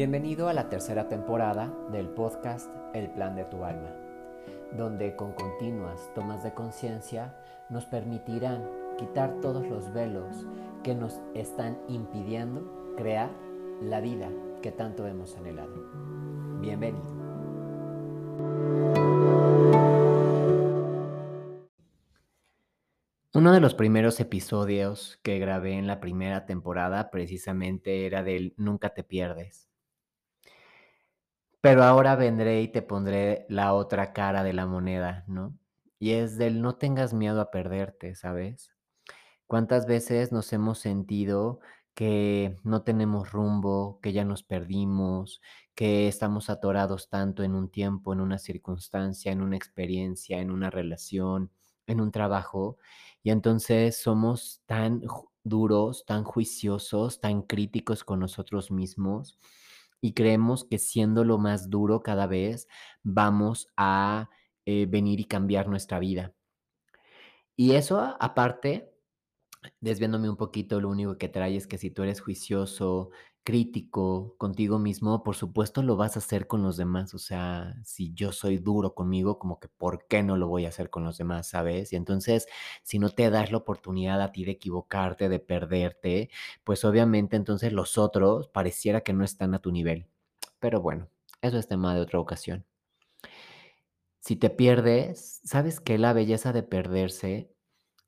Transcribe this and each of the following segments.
Bienvenido a la tercera temporada del podcast El Plan de tu Alma, donde con continuas tomas de conciencia nos permitirán quitar todos los velos que nos están impidiendo crear la vida que tanto hemos anhelado. Bienvenido. Uno de los primeros episodios que grabé en la primera temporada precisamente era del Nunca te pierdes. Pero ahora vendré y te pondré la otra cara de la moneda, ¿no? Y es del no tengas miedo a perderte, ¿sabes? ¿Cuántas veces nos hemos sentido que no tenemos rumbo, que ya nos perdimos, que estamos atorados tanto en un tiempo, en una circunstancia, en una experiencia, en una relación, en un trabajo? Y entonces somos tan duros, tan juiciosos, tan críticos con nosotros mismos y creemos que siendo lo más duro cada vez vamos a eh, venir y cambiar nuestra vida. Y eso aparte, desviándome un poquito, lo único que trae es que si tú eres juicioso, crítico contigo mismo, por supuesto lo vas a hacer con los demás. O sea, si yo soy duro conmigo, como que ¿por qué no lo voy a hacer con los demás, sabes? Y entonces, si no te das la oportunidad a ti de equivocarte, de perderte, pues obviamente entonces los otros pareciera que no están a tu nivel. Pero bueno, eso es tema de otra ocasión. Si te pierdes, ¿sabes qué? La belleza de perderse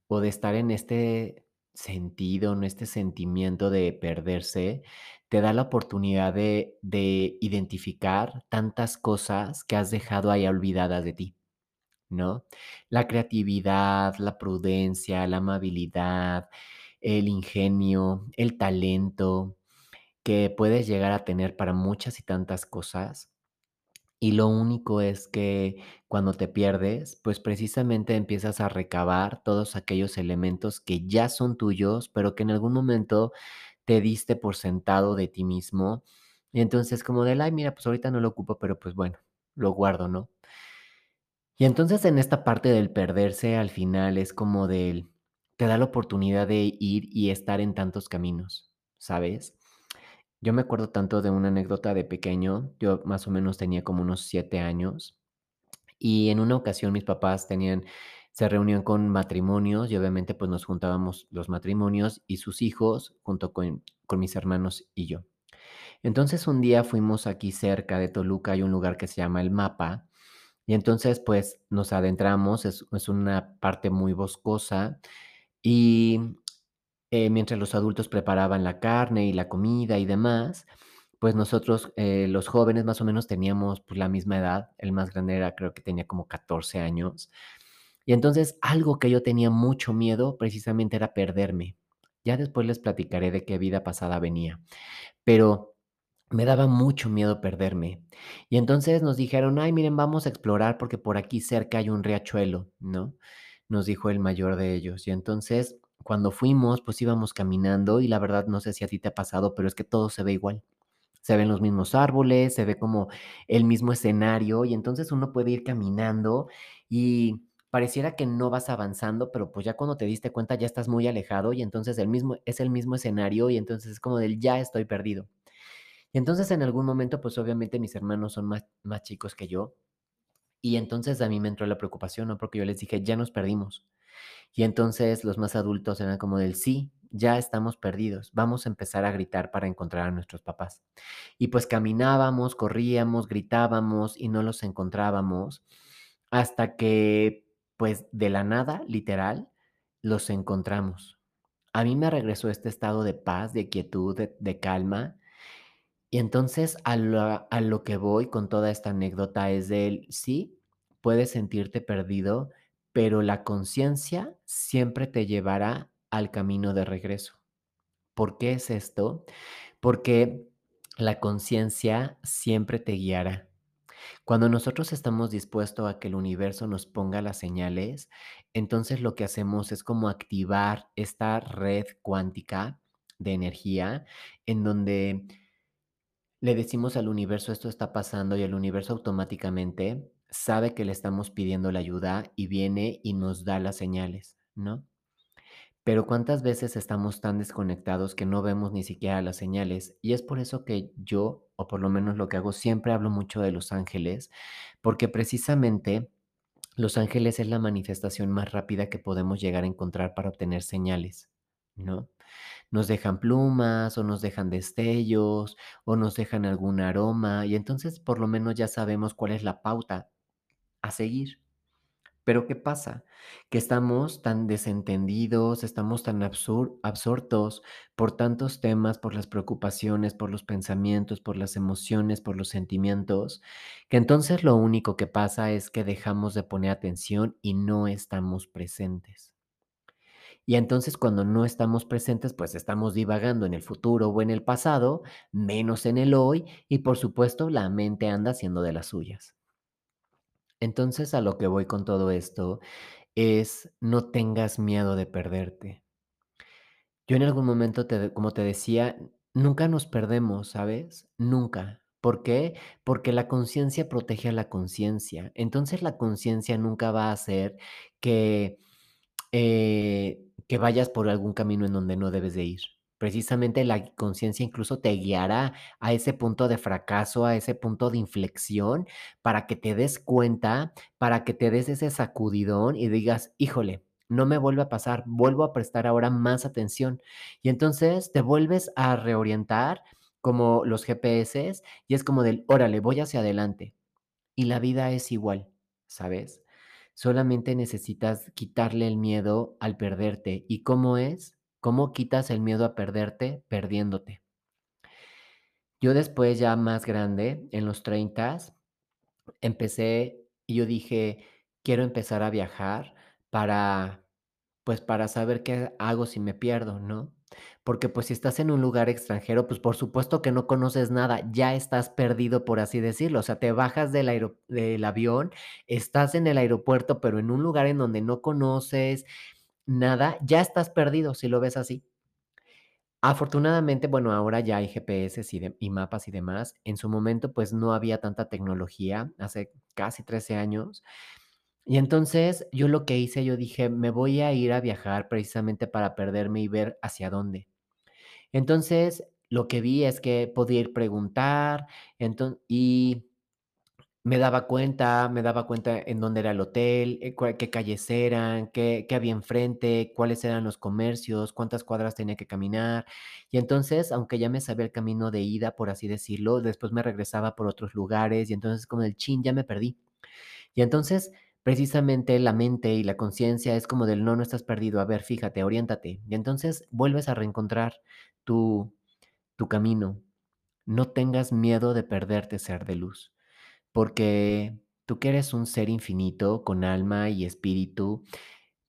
o de estar en este sentido, en este sentimiento de perderse, te da la oportunidad de, de identificar tantas cosas que has dejado ahí olvidadas de ti, ¿no? La creatividad, la prudencia, la amabilidad, el ingenio, el talento que puedes llegar a tener para muchas y tantas cosas. Y lo único es que cuando te pierdes, pues precisamente empiezas a recabar todos aquellos elementos que ya son tuyos, pero que en algún momento te diste por sentado de ti mismo. Y entonces como de, ay, mira, pues ahorita no lo ocupo, pero pues bueno, lo guardo, ¿no? Y entonces en esta parte del perderse al final es como del, te da la oportunidad de ir y estar en tantos caminos, ¿sabes? Yo me acuerdo tanto de una anécdota de pequeño, yo más o menos tenía como unos siete años y en una ocasión mis papás tenían, se reunían con matrimonios y obviamente pues nos juntábamos los matrimonios y sus hijos junto con, con mis hermanos y yo. Entonces un día fuimos aquí cerca de Toluca, hay un lugar que se llama El Mapa y entonces pues nos adentramos, es, es una parte muy boscosa y eh, mientras los adultos preparaban la carne y la comida y demás, pues nosotros, eh, los jóvenes, más o menos teníamos pues, la misma edad. El más grande era, creo que tenía como 14 años. Y entonces algo que yo tenía mucho miedo precisamente era perderme. Ya después les platicaré de qué vida pasada venía. Pero me daba mucho miedo perderme. Y entonces nos dijeron, ay, miren, vamos a explorar porque por aquí cerca hay un riachuelo, ¿no? Nos dijo el mayor de ellos. Y entonces cuando fuimos, pues íbamos caminando y la verdad no sé si a ti te ha pasado, pero es que todo se ve igual. Se ven los mismos árboles, se ve como el mismo escenario y entonces uno puede ir caminando y pareciera que no vas avanzando, pero pues ya cuando te diste cuenta ya estás muy alejado y entonces el mismo es el mismo escenario y entonces es como del ya estoy perdido. Y entonces en algún momento pues obviamente mis hermanos son más, más chicos que yo y entonces a mí me entró la preocupación, ¿no? Porque yo les dije, ya nos perdimos. Y entonces los más adultos eran como del sí, ya estamos perdidos, vamos a empezar a gritar para encontrar a nuestros papás. Y pues caminábamos, corríamos, gritábamos y no los encontrábamos hasta que pues de la nada, literal, los encontramos. A mí me regresó este estado de paz, de quietud, de, calma. Y entonces a lo, a lo que voy con toda esta anécdota es del sí, puedes sentirte perdido, pero la conciencia siempre te llevará al camino de regreso. ¿Por qué es esto? Porque la conciencia siempre te guiará. Cuando nosotros estamos dispuestos a que el universo nos ponga las señales, entonces lo que hacemos es como activar esta red cuántica de energía en donde le decimos al universo esto está pasando y el universo automáticamente sabe que le estamos pidiendo la ayuda y viene y nos da las señales, ¿no? Pero cuántas veces estamos tan desconectados que no vemos ni siquiera las señales. Y es por eso que yo, o por lo menos lo que hago, siempre hablo mucho de los ángeles, porque precisamente los ángeles es la manifestación más rápida que podemos llegar a encontrar para obtener señales, ¿no? Nos dejan plumas o nos dejan destellos o nos dejan algún aroma y entonces por lo menos ya sabemos cuál es la pauta a seguir. Pero ¿qué pasa? Que estamos tan desentendidos, estamos tan absortos por tantos temas, por las preocupaciones, por los pensamientos, por las emociones, por los sentimientos, que entonces lo único que pasa es que dejamos de poner atención y no estamos presentes. Y entonces cuando no estamos presentes, pues estamos divagando en el futuro o en el pasado, menos en el hoy y por supuesto la mente anda haciendo de las suyas. Entonces a lo que voy con todo esto es no tengas miedo de perderte. Yo en algún momento, te, como te decía, nunca nos perdemos, ¿sabes? Nunca. ¿Por qué? Porque la conciencia protege a la conciencia. Entonces la conciencia nunca va a hacer que eh, que vayas por algún camino en donde no debes de ir. Precisamente la conciencia incluso te guiará a ese punto de fracaso, a ese punto de inflexión, para que te des cuenta, para que te des ese sacudidón y digas, híjole, no me vuelve a pasar, vuelvo a prestar ahora más atención. Y entonces te vuelves a reorientar como los GPS y es como del, órale, voy hacia adelante. Y la vida es igual, ¿sabes? Solamente necesitas quitarle el miedo al perderte. ¿Y cómo es? ¿Cómo quitas el miedo a perderte? Perdiéndote. Yo después, ya más grande, en los 30, empecé y yo dije, quiero empezar a viajar para, pues para saber qué hago si me pierdo, ¿no? Porque, pues, si estás en un lugar extranjero, pues, por supuesto que no conoces nada, ya estás perdido, por así decirlo. O sea, te bajas del del avión, estás en el aeropuerto, pero en un lugar en donde no conoces nada, ya estás perdido, si lo ves así. Afortunadamente, bueno, ahora ya hay GPS y mapas y demás. En su momento, pues, no había tanta tecnología, hace casi 13 años. Y entonces, yo lo que hice, yo dije: "Me voy a ir a viajar precisamente para perderme y ver hacia dónde". Entonces, lo que vi es que podía ir preguntar, enton y me daba cuenta me daba cuenta en dónde era el hotel, eh, qué calles eran, qué había enfrente, cuáles eran los comercios, cuántas cuadras tenía que caminar. Y entonces, aunque ya me sabía el camino de ida, por así decirlo, después me regresaba por otros lugares, y entonces como del chin, ya me perdí. Y entonces, precisamente la mente y la conciencia es como del no, no estás perdido, a ver, fíjate, oriéntate. Y entonces vuelves a reencontrar tu tu camino. No tengas miedo de perderte, ser de luz, porque tú que eres un ser infinito con alma y espíritu,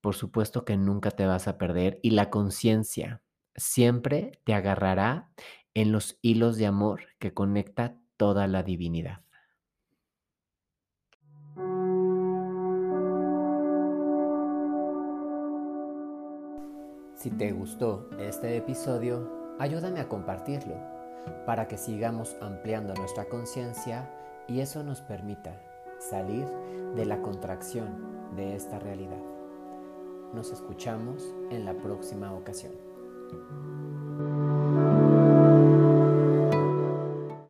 por supuesto que nunca te vas a perder y la conciencia siempre te agarrará en los hilos de amor que conecta toda la divinidad. Si te gustó este episodio, ayúdame a compartirlo para que sigamos ampliando nuestra conciencia y eso nos permita salir de la contracción de esta realidad. Nos escuchamos en la próxima ocasión.